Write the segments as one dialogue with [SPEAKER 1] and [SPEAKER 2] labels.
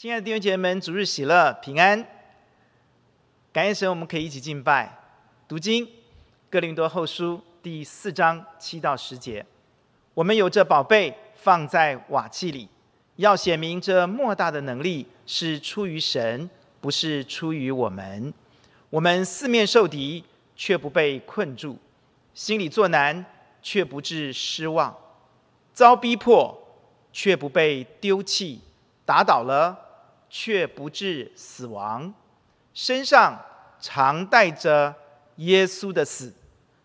[SPEAKER 1] 亲爱的弟兄姐妹们，主日喜乐，平安！感谢神，我们可以一起敬拜、读经。哥林多后书第四章七到十节，我们有这宝贝放在瓦器里，要显明这莫大的能力是出于神，不是出于我们。我们四面受敌，却不被困住；心里作难，却不致失望；遭逼迫，却不被丢弃；打倒了。却不致死亡，身上常带着耶稣的死，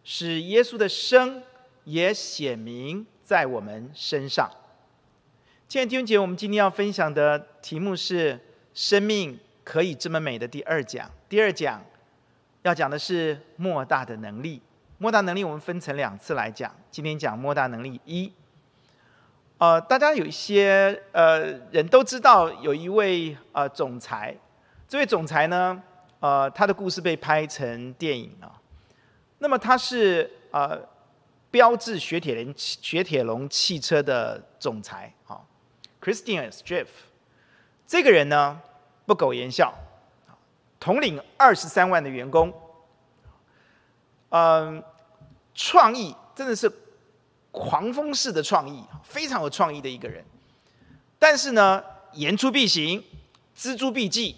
[SPEAKER 1] 使耶稣的生也显明在我们身上。亲爱的弟兄姐，我们今天要分享的题目是“生命可以这么美”的第二讲。第二讲要讲的是莫大的能力。莫大能力我们分成两次来讲，今天讲莫大能力一。呃，大家有一些呃人都知道有一位呃总裁，这位总裁呢，呃，他的故事被拍成电影啊。那么他是呃标致雪铁龙雪铁龙汽车的总裁啊，Christian Streiff。这个人呢不苟言笑，统领二十三万的员工，嗯、创意真的是。狂风式的创意，非常有创意的一个人。但是呢，言出必行，錙铢必记，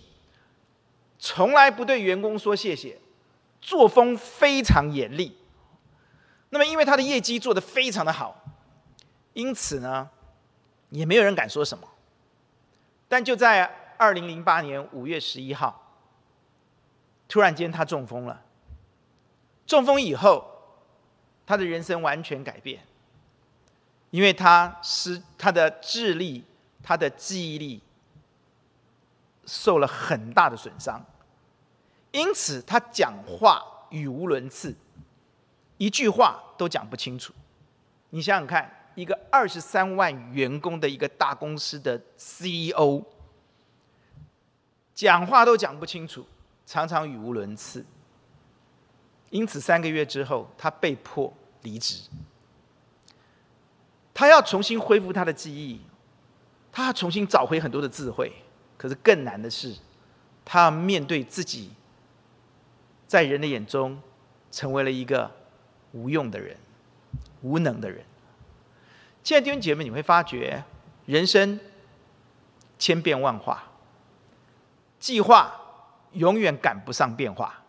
[SPEAKER 1] 从来不对员工说谢谢，作风非常严厉。那么，因为他的业绩做得非常的好，因此呢，也没有人敢说什么。但就在二零零八年五月十一号，突然间他中风了。中风以后，他的人生完全改变。因为他失他的智力，他的记忆力受了很大的损伤，因此他讲话语无伦次，一句话都讲不清楚。你想想看，一个二十三万员工的一个大公司的 CEO，讲话都讲不清楚，常常语无伦次。因此三个月之后，他被迫离职。他要重新恢复他的记忆，他要重新找回很多的智慧。可是更难的是，他要面对自己，在人的眼中，成为了一个无用的人、无能的人。亲爱的弟兄姐妹，你会发觉人生千变万化，计划永远赶不上变化。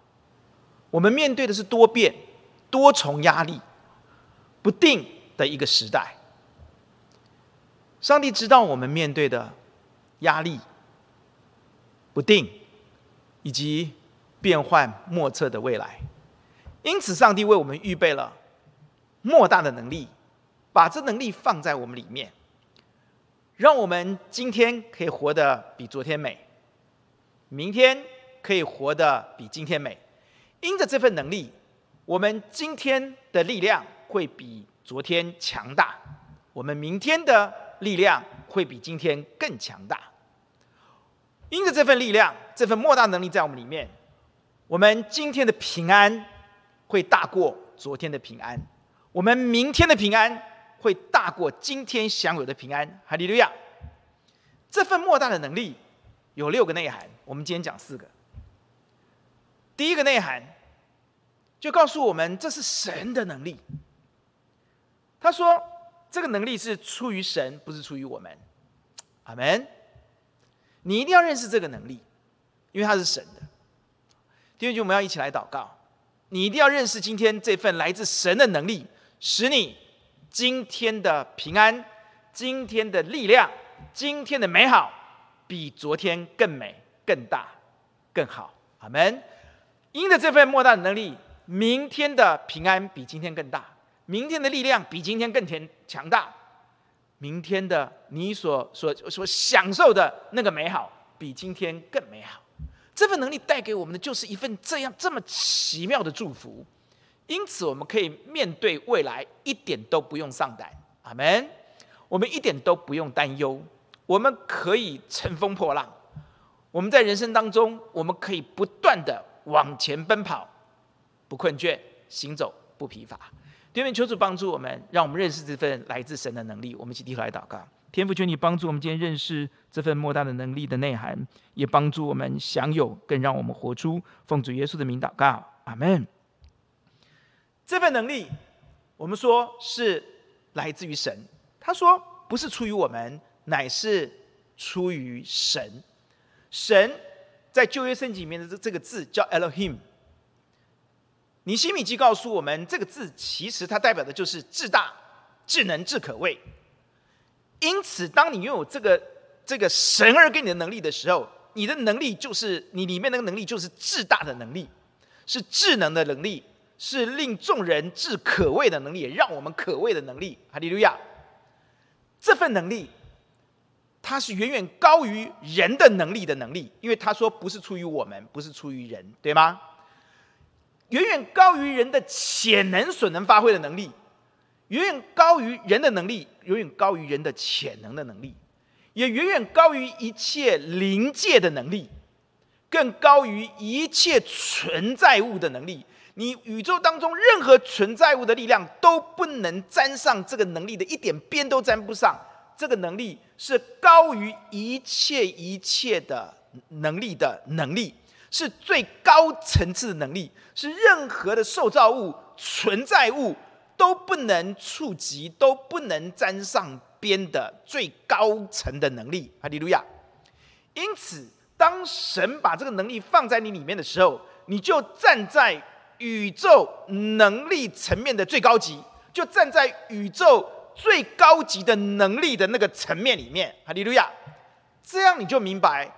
[SPEAKER 1] 我们面对的是多变、多重压力、不定的一个时代。上帝知道我们面对的压力、不定以及变幻莫测的未来，因此上帝为我们预备了莫大的能力，把这能力放在我们里面，让我们今天可以活得比昨天美，明天可以活得比今天美。因着这份能力，我们今天的力量会比昨天强大，我们明天的。力量会比今天更强大。因着这份力量，这份莫大能力在我们里面，我们今天的平安会大过昨天的平安，我们明天的平安会大过今天享有的平安。哈利路亚！这份莫大的能力有六个内涵，我们今天讲四个。第一个内涵就告诉我们，这是神的能力。他说。这个能力是出于神，不是出于我们。阿门。你一定要认识这个能力，因为它是神的。弟兄姐，我们要一起来祷告。你一定要认识今天这份来自神的能力，使你今天的平安、今天的力量、今天的美好，比昨天更美、更大、更好。阿门。因着这份莫大的能力，明天的平安比今天更大。明天的力量比今天更强强大，明天的你所所所享受的那个美好，比今天更美好。这份能力带给我们的就是一份这样这么奇妙的祝福，因此我们可以面对未来一点都不用上胆。阿门。我们一点都不用担忧，我们可以乘风破浪。我们在人生当中，我们可以不断的往前奔跑，不困倦，行走不疲乏。愿求主帮助我们，让我们认识这份来自神的能力。我们一起低头来祷告。天父，求你帮助我们今天认识这份莫大的能力的内涵，也帮助我们享有，更让我们活出。奉主耶稣的名祷告，阿门。这份能力，我们说是来自于神。他说不是出于我们，乃是出于神。神在旧约圣经里面的这这个字叫 Elohim。尼希米记告诉我们，这个字其实它代表的就是至大、至能、至可畏。因此，当你拥有这个这个神而给你的能力的时候，你的能力就是你里面那个能力就是至大的能力，是智能的能力，是令众人至可畏的能力，也让我们可畏的能力。哈利路亚！这份能力，它是远远高于人的能力的能力，因为他说不是出于我们，不是出于人，对吗？远远高于人的潜能所能发挥的能力。远远高于人的能力，远远高于人的潜能的能力，也远远高于一切灵界的能力，更高于一切存在物的能力。你宇宙当中任何存在物的力量都不能沾上这个能力的一点边都沾不上。这个能力是高于一切一切的能力的能力，是最高层次的能力，是任何的受造物存在物。都不能触及，都不能沾上边的最高层的能力，哈利路亚。因此，当神把这个能力放在你里面的时候，你就站在宇宙能力层面的最高级，就站在宇宙最高级的能力的那个层面里面，哈利路亚。这样你就明白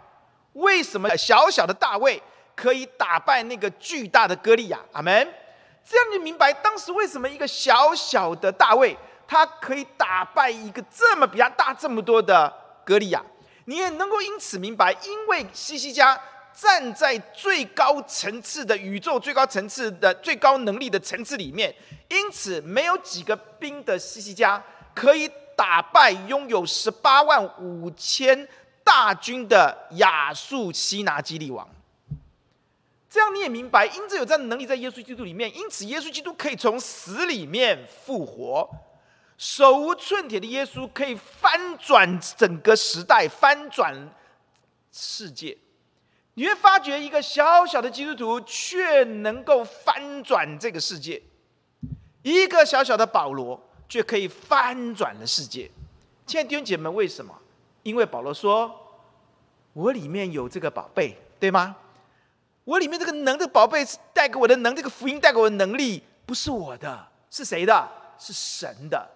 [SPEAKER 1] 为什么小小的大卫可以打败那个巨大的歌利亚，阿门。这样你明白当时为什么一个小小的大卫，他可以打败一个这么比他大这么多的歌利亚？你也能够因此明白，因为西西家站在最高层次的宇宙最高层次的最高能力的层次里面，因此没有几个兵的西西家可以打败拥有十八万五千大军的亚述西拿基立王。这样你也明白，因着有这样的能力在耶稣基督里面，因此耶稣基督可以从死里面复活，手无寸铁的耶稣可以翻转整个时代，翻转世界。你会发觉一个小小的基督徒却能够翻转这个世界，一个小小的保罗却可以翻转了世界。亲爱的弟兄姐妹，为什么？因为保罗说：“我里面有这个宝贝，对吗？”我里面这个能的宝贝带给我的能，这个福音带给我的能力不是我的，是谁的？是神的。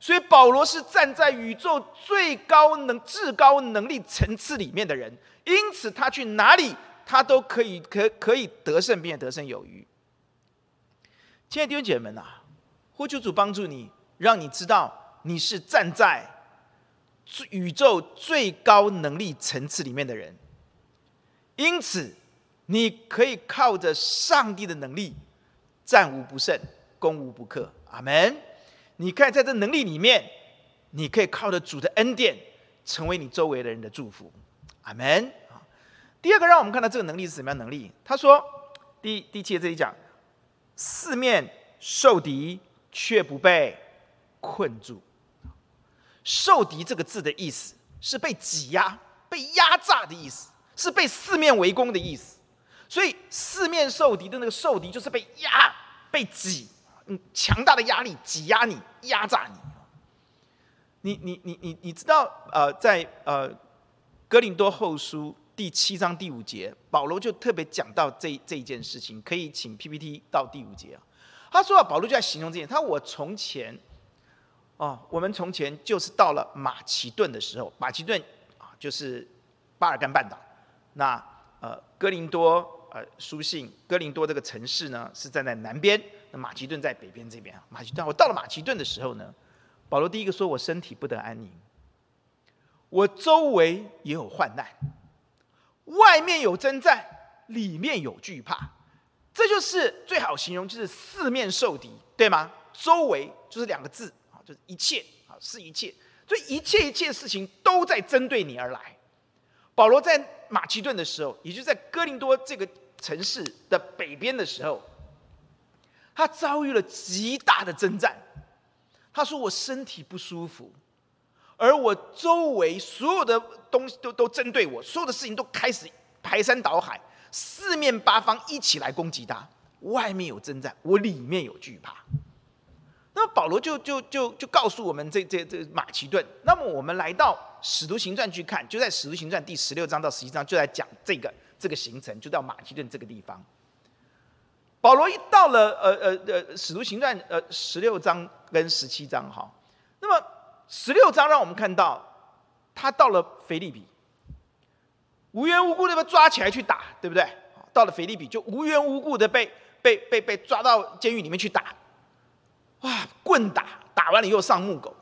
[SPEAKER 1] 所以保罗是站在宇宙最高能、至高能力层次里面的人，因此他去哪里，他都可以可可以得胜，并且得胜有余。亲爱的弟兄姐妹们啊，呼求主帮助你，让你知道你是站在宇宙最高能力层次里面的人，因此。你可以靠着上帝的能力，战无不胜，攻无不克。阿门。你看，在这能力里面，你可以靠着主的恩典，成为你周围的人的祝福。阿门。第二个，让我们看到这个能力是什么样能力？他说，第第七节这里讲，四面受敌却不被困住。受敌这个字的意思是被挤压、被压榨的意思，是被四面围攻的意思。所以四面受敌的那个受敌，就是被压、被挤，嗯，强大的压力挤压你、压榨你。你、你、你、你，你知道？呃，在呃哥林多后书第七章第五节，保罗就特别讲到这这一件事情。可以请 PPT 到第五节啊。他说啊，保罗就在形容这件。他说我从前，哦，我们从前就是到了马其顿的时候，马其顿啊，就是巴尔干半岛。那呃，哥林多。呃，书信哥林多这个城市呢，是站在南边，那马其顿在北边这边啊。马其顿，我到了马其顿的时候呢，保罗第一个说，我身体不得安宁，我周围也有患难，外面有征战，里面有惧怕，这就是最好形容，就是四面受敌，对吗？周围就是两个字，就是一切啊，是一切，所以一切一切事情都在针对你而来。保罗在马其顿的时候，也就在哥林多这个。城市的北边的时候，他遭遇了极大的征战。他说：“我身体不舒服，而我周围所有的东西都都针对我，所有的事情都开始排山倒海，四面八方一起来攻击他。外面有征战，我里面有惧怕。那么保罗就就就就告诉我们这这这马其顿。那么我们来到使徒行传去看，就在使徒行传第十六章到十七章就在讲这个这个行程，就到马其顿这个地方。保罗一到了呃呃呃使徒行传呃十六章跟十七章哈，那么十六章让我们看到他到了腓立比，无缘无故的被抓起来去打，对不对？到了腓立比就无缘无故的被。被被被抓到监狱里面去打，哇，棍打，打完了又上木狗，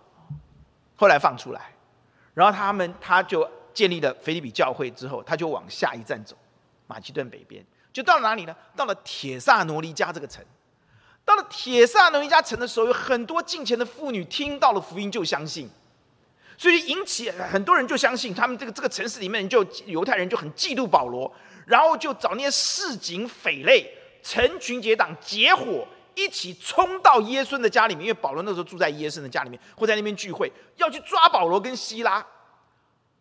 [SPEAKER 1] 后来放出来，然后他们他就建立了腓立比教会之后，他就往下一站走，马其顿北边，就到了哪里呢？到了铁萨罗尼加这个城。到了铁萨罗尼加城的时候，有很多近前的妇女听到了福音就相信，所以引起很多人就相信，他们这个这个城市里面就犹太人就很嫉妒保罗，然后就找那些市井匪类。成群结党，结伙一起冲到耶稣的家里面，因为保罗那时候住在耶稣的家里面，会在那边聚会，要去抓保罗跟希拉。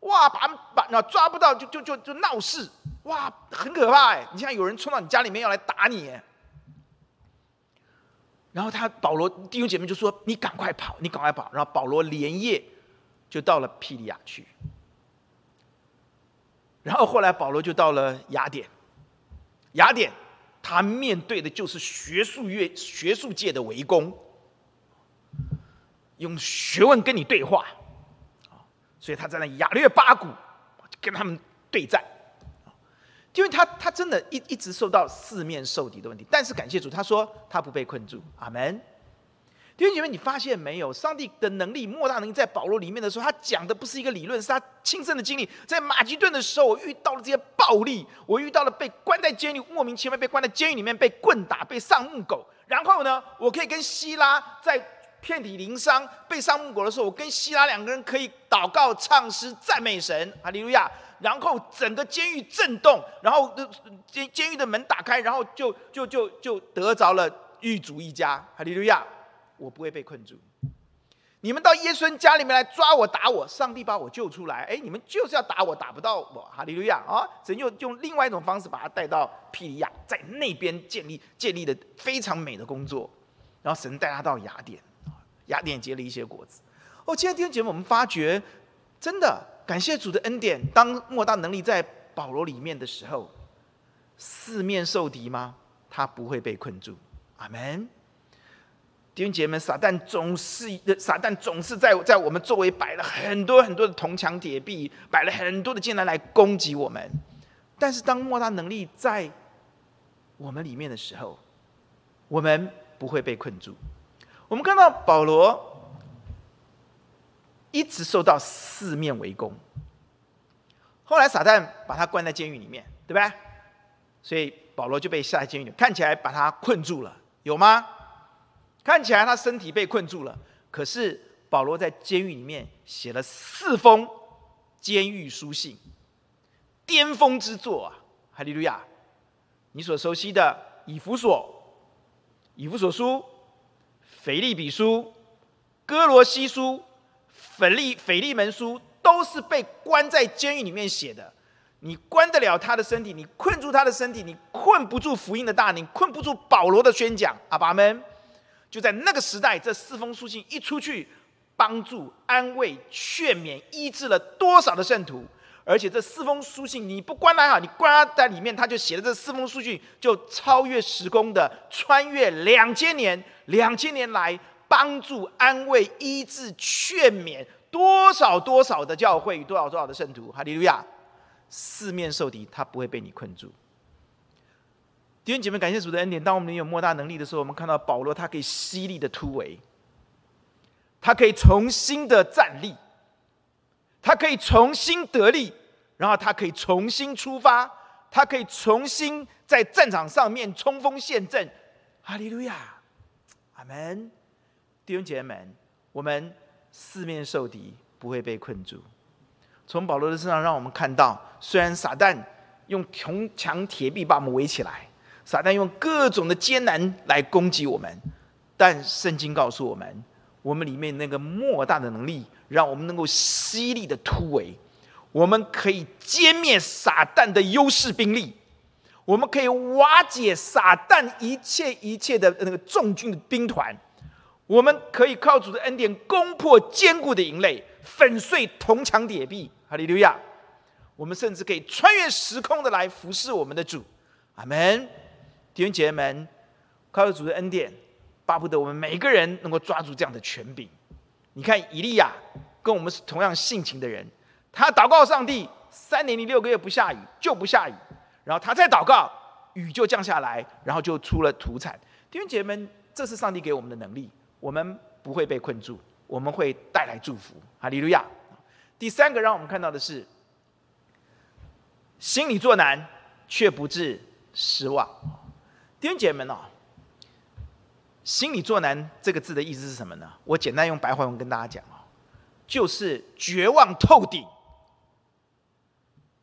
[SPEAKER 1] 哇，把把那抓不到就就就就闹事，哇，很可怕哎！你像有人冲到你家里面要来打你，然后他保罗弟兄姐妹就说：“你赶快跑，你赶快跑。”然后保罗连夜就到了庇利亚去，然后后来保罗就到了雅典，雅典。他面对的就是学术业、学术界的围攻，用学问跟你对话，所以他在那雅略巴谷跟他们对战，因为他他真的一一直受到四面受敌的问题，但是感谢主，他说他不被困住，阿门。弟兄姐妹，你发现没有？上帝的能力莫大能力在保罗里面的时候，他讲的不是一个理论，是他亲身的经历。在马其顿的时候，我遇到了这些暴力，我遇到了被关在监狱，莫名其妙被关在监狱里面，被棍打，被上木狗。然后呢，我可以跟希拉在遍体鳞伤被上木狗的时候，我跟希拉两个人可以祷告、唱诗、赞美神，哈利路亚。然后整个监狱震动，然后监监狱的门打开，然后就就就就得着了狱卒一家，哈利路亚。我不会被困住。你们到耶稣家里面来抓我打我，上帝把我救出来。哎，你们就是要打我，打不到我。哈利路亚啊！神又用另外一种方式把他带到庇哩亚，在那边建立建立的非常美的工作。然后神带他到雅典，雅典结了一些果子。哦，今天弟兄姐妹，我们发觉真的感谢主的恩典。当莫大能力在保罗里面的时候，四面受敌吗？他不会被困住。阿门。弟兄姐妹，撒旦总是撒旦总是在在我们周围摆了很多很多的铜墙铁壁，摆了很多的艰难来攻击我们。但是当莫大能力在我们里面的时候，我们不会被困住。我们看到保罗一直受到四面围攻，后来撒旦把他关在监狱里面，对吧？所以保罗就被下在监狱里，看起来把他困住了，有吗？看起来他身体被困住了，可是保罗在监狱里面写了四封监狱书信，巅峰之作啊！哈利路亚！你所熟悉的以弗所、以弗所书、腓利比书、哥罗西书、腓利腓利门书，都是被关在监狱里面写的。你关得了他的身体，你困住他的身体，你困不住福音的大你，困不住保罗的宣讲。阿爸们。就在那个时代，这四封书信一出去，帮助、安慰、劝勉、医治了多少的圣徒？而且这四封书信，你不关他好，你关他在里面，他就写了这四封书信，就超越时空的，穿越两千年，两千年来帮助、安慰、医治、劝勉多少多少的教会与多少多少的圣徒。哈利路亚！四面受敌，他不会被你困住。弟兄姐妹，感谢主的恩典。当我们有莫大能力的时候，我们看到保罗，他可以犀利的突围，他可以重新的站立，他可以重新得力，然后他可以重新出发，他可以重新在战场上面冲锋陷阵。哈利路亚，阿门。弟兄姐妹们，我们四面受敌，不会被困住。从保罗的身上，让我们看到，虽然撒旦用铜墙铁壁把我们围起来。撒旦用各种的艰难来攻击我们，但圣经告诉我们，我们里面那个莫大的能力，让我们能够犀利的突围，我们可以歼灭撒旦的优势兵力，我们可以瓦解撒旦一切一切的那个重军的兵团，我们可以靠主的恩典攻破坚固的营垒，粉碎铜墙铁壁。哈利路亚！我们甚至可以穿越时空的来服侍我们的主。阿门。弟兄姐妹们，靠着主的恩典。巴不得我们每一个人能够抓住这样的权柄。你看以利亚跟我们是同样性情的人，他祷告上帝三年零六个月不下雨就不下雨，然后他再祷告雨就降下来，然后就出了土产。弟兄姐妹们，这是上帝给我们的能力，我们不会被困住，我们会带来祝福。哈利路亚。第三个让我们看到的是，心里作难却不致失望。弟兄姐妹们哦。心理作难这个字的意思是什么呢？我简单用白话文跟大家讲哦，就是绝望透顶，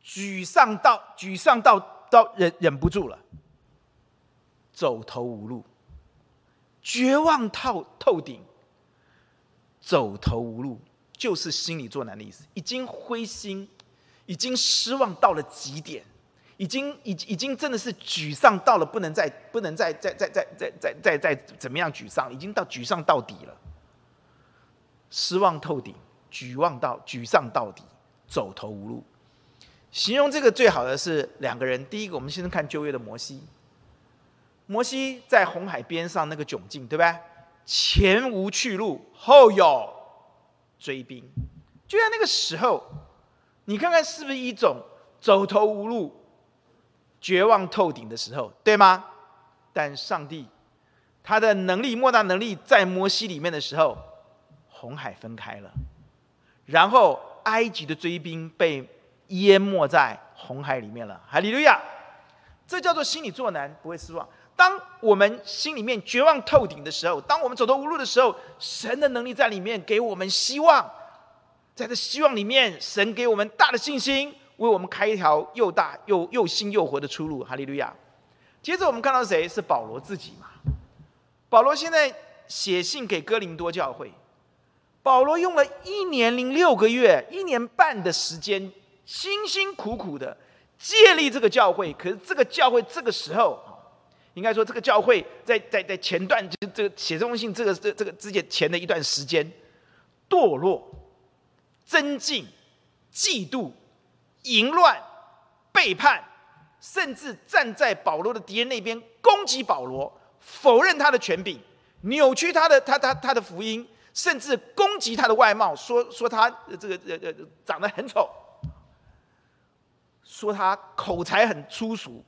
[SPEAKER 1] 沮丧到沮丧到到忍忍不住了，走投无路，绝望透透顶，走投无路，就是心理作难的意思，已经灰心，已经失望到了极点。已经已已经真的是沮丧到了不能再不能再再再再再再再再怎么样沮丧，已经到沮丧到底了，失望透顶，绝望到沮丧到底，走投无路。形容这个最好的是两个人，第一个我们先看旧约的摩西，摩西在红海边上那个窘境，对吧？前无去路，后有追兵，就在那个时候，你看看是不是一种走投无路？绝望透顶的时候，对吗？但上帝他的能力莫大能力在摩西里面的时候，红海分开了，然后埃及的追兵被淹没在红海里面了。哈利路亚！这叫做心里作难，不会失望。当我们心里面绝望透顶的时候，当我们走投无路的时候，神的能力在里面给我们希望，在这希望里面，神给我们大的信心。为我们开一条又大又又新又活的出路，哈利路亚！接着我们看到谁？是保罗自己嘛？保罗现在写信给哥林多教会，保罗用了一年零六个月、一年半的时间，辛辛苦苦的建立这个教会。可是这个教会这个时候，应该说这个教会在在在前段，就这个写这封信这个这这个之前前的一段时间，堕落、增进、嫉妒。淫乱、背叛，甚至站在保罗的敌人那边攻击保罗，否认他的权柄，扭曲他的他他他的福音，甚至攻击他的外貌，说说他这个呃呃长得很丑，说他口才很粗俗，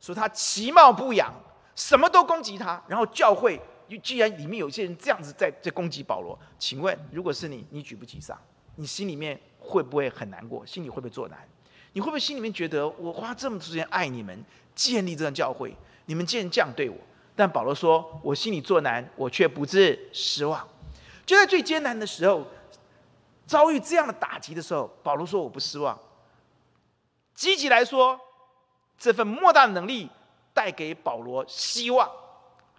[SPEAKER 1] 说他其貌不扬，什么都攻击他。然后教会，既然里面有些人这样子在在攻击保罗，请问如果是你，你举不起上，你心里面？会不会很难过？心里会不会作难？你会不会心里面觉得我花这么多时间爱你们，建立这个教会，你们竟然这样对我？但保罗说：“我心里作难，我却不致失望。”就在最艰难的时候，遭遇这样的打击的时候，保罗说：“我不失望。”积极来说，这份莫大的能力带给保罗希望。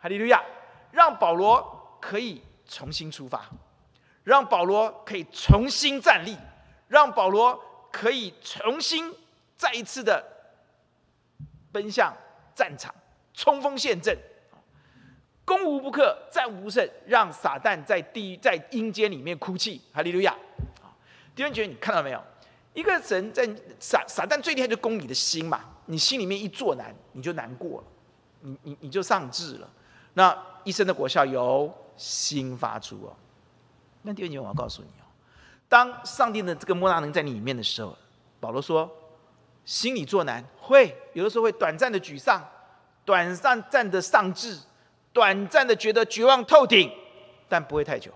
[SPEAKER 1] 哈利路亚！让保罗可以重新出发，让保罗可以重新站立。让保罗可以重新再一次的奔向战场，冲锋陷阵，攻无不克，战无不胜，让撒旦在地狱在阴间里面哭泣。哈利路亚！弟兄姐妹，你看到没有？一个神在撒撒旦最厉害就攻你的心嘛，你心里面一作难，你就难过了，你你你就丧志了。那一生的果效由心发出哦。那弟兄姐妹，我要告诉你哦。当上帝的这个莫大能在你里面的时候，保罗说：“心里作难，会有的时候会短暂的沮丧，短暂的丧志，短暂的觉得绝望透顶，但不会太久。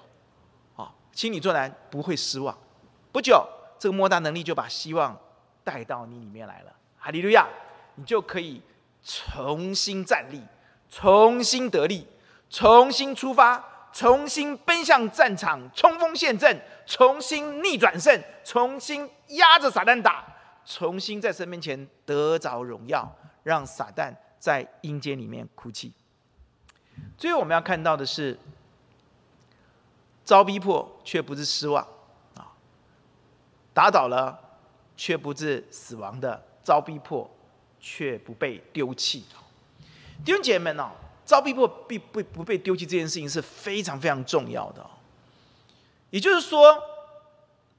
[SPEAKER 1] 啊，心里作难不会失望，不久这个莫大能力就把希望带到你里面来了。哈利路亚，你就可以重新站立，重新得力，重新出发。”重新奔向战场，冲锋陷阵，重新逆转胜，重新压着撒旦打，重新在神面前得着荣耀，让撒旦在阴间里面哭泣。最后我们要看到的是，遭逼迫却不是失望啊，打倒了却不是死亡的，遭逼迫却不被丢弃。弟兄姐妹们哦，遭逼迫必不不被丢弃这件事情是非常非常重要的。也就是说，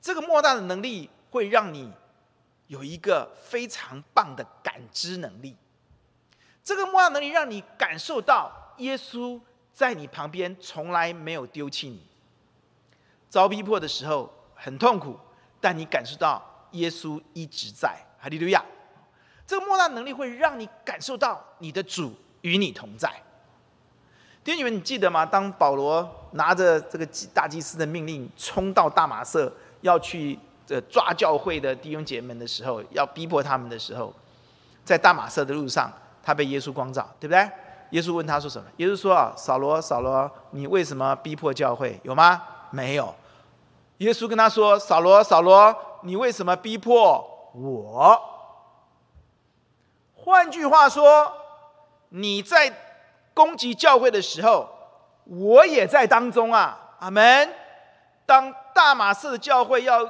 [SPEAKER 1] 这个莫大的能力会让你有一个非常棒的感知能力。这个莫大能力让你感受到耶稣在你旁边从来没有丢弃你。遭逼迫的时候很痛苦，但你感受到耶稣一直在。哈利路亚！这个莫大能力会让你感受到你的主与你同在。弟兄们，你记得吗？当保罗拿着这个大祭司的命令冲到大马色，要去这抓教会的弟兄姐妹的时候，要逼迫他们的时候，在大马色的路上。他被耶稣光照，对不对？耶稣问他说什么？耶稣说：“啊，扫罗，扫罗，你为什么逼迫教会？有吗？没有。”耶稣跟他说：“扫罗，扫罗，你为什么逼迫我？”换句话说，你在攻击教会的时候，我也在当中啊。阿门。当大马色的教会要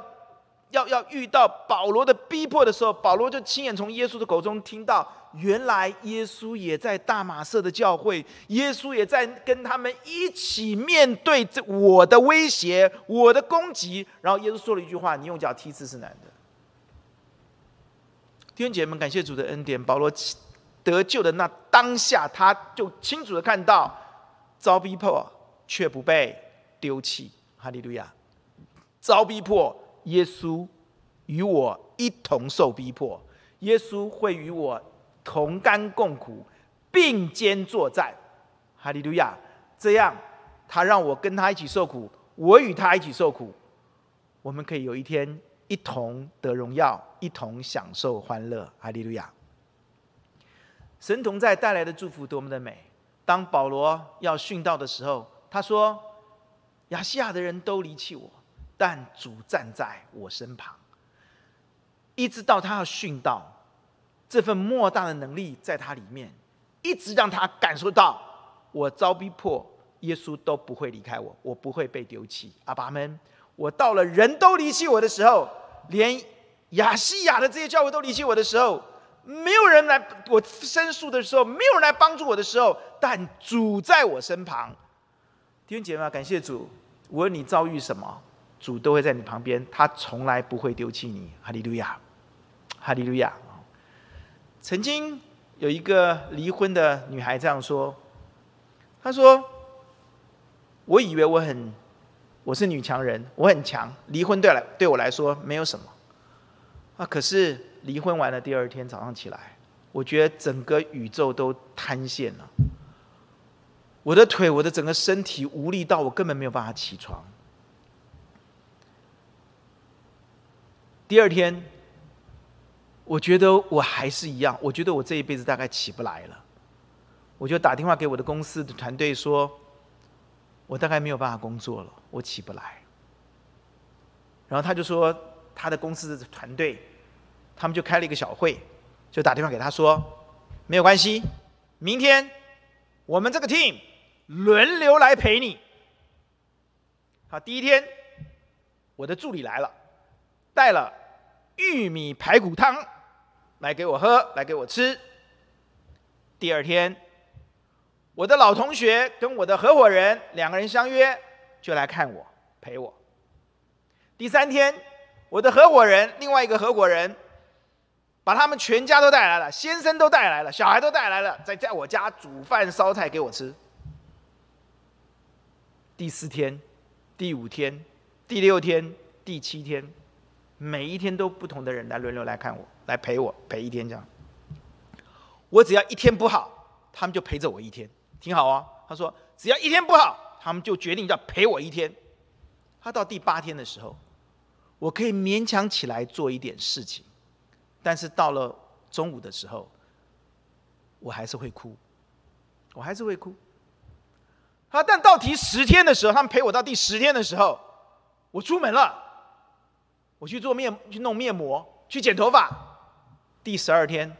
[SPEAKER 1] 要要遇到保罗的逼迫的时候，保罗就亲眼从耶稣的口中听到。原来耶稣也在大马色的教会，耶稣也在跟他们一起面对这我的威胁、我的攻击。然后耶稣说了一句话：“你用脚踢刺是难的。”弟兄姐妹们，感谢主的恩典，保罗得救的那当下，他就清楚的看到遭逼迫却不被丢弃。哈利路亚！遭逼迫，耶稣与我一同受逼迫，耶稣会与我。同甘共苦，并肩作战，哈利路亚！这样，他让我跟他一起受苦，我与他一起受苦，我们可以有一天一同得荣耀，一同享受欢乐，哈利路亚！神同在带来的祝福多么的美！当保罗要殉道的时候，他说：“亚细亚的人都离弃我，但主站在我身旁。”一直到他要殉道。这份莫大的能力在他里面，一直让他感受到，我遭逼迫，耶稣都不会离开我，我不会被丢弃。阿爸们，我到了人都离弃我的时候，连亚细亚的这些教会都离弃我的时候，没有人来我申诉的时候，没有人来帮助我的时候，但主在我身旁。弟兄姐妹们，感谢主，无论你遭遇什么，主都会在你旁边，他从来不会丢弃你。哈利路亚，哈利路亚。曾经有一个离婚的女孩这样说：“她说，我以为我很，我是女强人，我很强，离婚对来对我来说没有什么。啊，可是离婚完了第二天早上起来，我觉得整个宇宙都瘫痪了，我的腿，我的整个身体无力到我根本没有办法起床。第二天。”我觉得我还是一样，我觉得我这一辈子大概起不来了。我就打电话给我的公司的团队说，我大概没有办法工作了，我起不来。然后他就说，他的公司的团队，他们就开了一个小会，就打电话给他说，没有关系，明天我们这个 team 轮流来陪你。好，第一天我的助理来了，带了玉米排骨汤。来给我喝，来给我吃。第二天，我的老同学跟我的合伙人两个人相约，就来看我，陪我。第三天，我的合伙人另外一个合伙人，把他们全家都带来了，先生都带来了，小孩都带来了，在在我家煮饭烧菜给我吃。第四天、第五天、第六天、第七天，每一天都不同的人来轮流来看我。来陪我陪一天这样，我只要一天不好，他们就陪着我一天，挺好哦。他说只要一天不好，他们就决定要陪我一天。他到第八天的时候，我可以勉强起来做一点事情，但是到了中午的时候，我还是会哭，我还是会哭。啊，但到第十天的时候，他们陪我到第十天的时候，我出门了，我去做面去弄面膜，去剪头发。第十二天，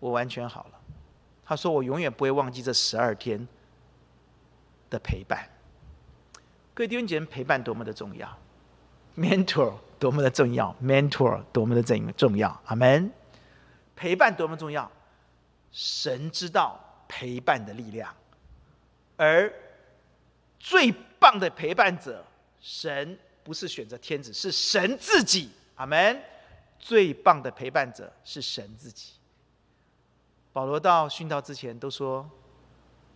[SPEAKER 1] 我完全好了。他说：“我永远不会忘记这十二天的陪伴。”各位弟兄姐妹，陪伴多么的重要，mentor 多么的重要，mentor 多么的重重要，阿门。陪伴多么重要，神知道陪伴的力量，而最棒的陪伴者，神不是选择天子，是神自己，阿门。最棒的陪伴者是神自己。保罗到殉道之前都说，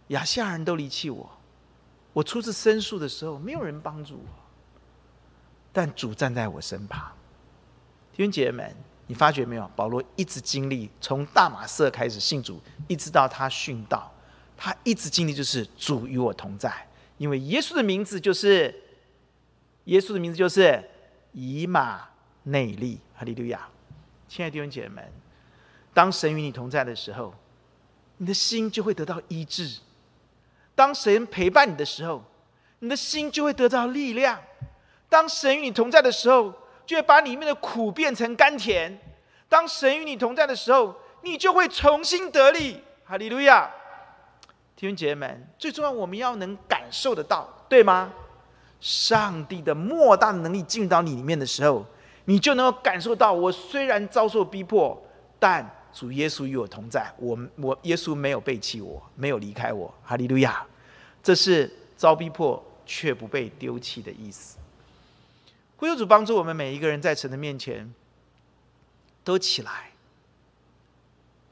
[SPEAKER 1] 亚细亚人都离弃我。我初次申诉的时候，没有人帮助我，但主站在我身旁。弟兄姐妹们，你发觉没有？保罗一直经历，从大马色开始信主，一直到他殉道，他一直经历就是主与我同在，因为耶稣的名字就是耶稣的名字就是以马内利，哈利路亚！亲爱的弟兄姐妹们，当神与你同在的时候，你的心就会得到医治。当神陪伴你的时候，你的心就会得到力量；当神与你同在的时候，就会把里面的苦变成甘甜；当神与你同在的时候，你就会重新得力。哈利路亚！弟兄姐妹们，最重要我们要能感受得到，对吗？上帝的莫大的能力进到你里面的时候，你就能够感受到：我虽然遭受逼迫，但主耶稣与我同在，我我耶稣没有背弃我，没有离开我，哈利路亚！这是遭逼迫却不被丢弃的意思。呼求主帮助我们每一个人在神的面前都起来，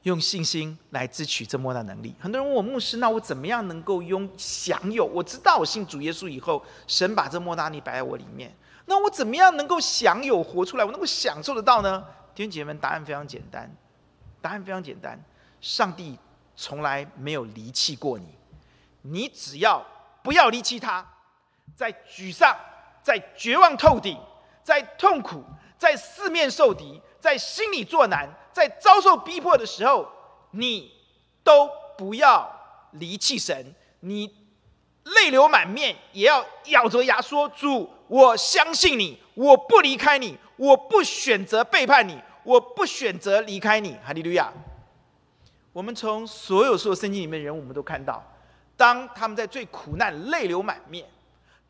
[SPEAKER 1] 用信心来支取这莫大能力。很多人问我牧师，那我怎么样能够拥享有？我知道我信主耶稣以后，神把这莫大力摆在我里面，那我怎么样能够享有活出来？我能够享受得到呢？弟兄姐妹们，答案非常简单。答案非常简单，上帝从来没有离弃过你，你只要不要离弃他，在沮丧、在绝望透顶、在痛苦、在四面受敌、在心里作难、在遭受逼迫的时候，你都不要离弃神，你泪流满面也要咬着牙说：“主，我相信你，我不离开你，我不选择背叛你。”我不选择离开你，哈利路亚。我们从所有所有圣经里面的人，我们都看到，当他们在最苦难、泪流满面，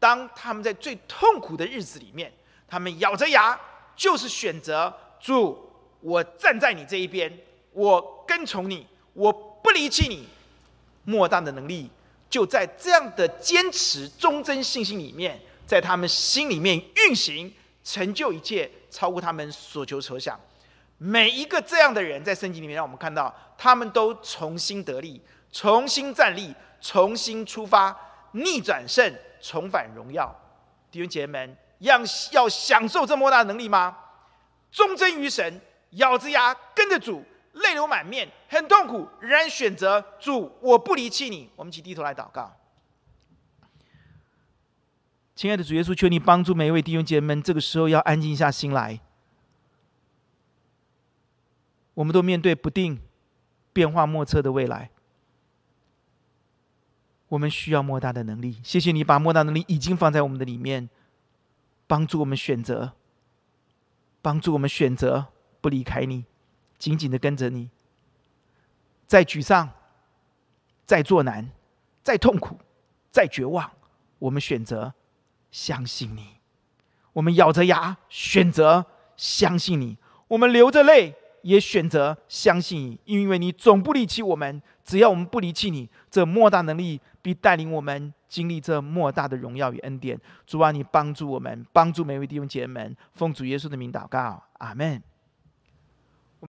[SPEAKER 1] 当他们在最痛苦的日子里面，他们咬着牙，就是选择主，我站在你这一边，我跟从你，我不离弃你。莫大的能力就在这样的坚持、忠贞、信心里面，在他们心里面运行，成就一切，超过他们所求所想。每一个这样的人，在圣经里面，让我们看到他们都重新得力，重新站立，重新出发，逆转胜，重返荣耀。弟兄姐妹们，要要享受这么大的能力吗？忠贞于神，咬着牙跟着主，泪流满面，很痛苦，仍然选择主，我不离弃你。我们一起低头来祷告。亲爱的主耶稣，求你帮助每一位弟兄姐妹们，这个时候要安静下心来。我们都面对不定、变化莫测的未来，我们需要莫大的能力。谢谢你把莫大能力已经放在我们的里面，帮助我们选择，帮助我们选择不离开你，紧紧的跟着你。再沮丧，再作难，再痛苦，再绝望，我们选择相信你。我们咬着牙选择相信你，我们流着泪。也选择相信你，因为你总不离弃我们。只要我们不离弃你，这莫大能力必带领我们经历这莫大的荣耀与恩典。主啊，你帮助我们，帮助每位弟兄姐妹们，奉主耶稣的名祷告，阿门。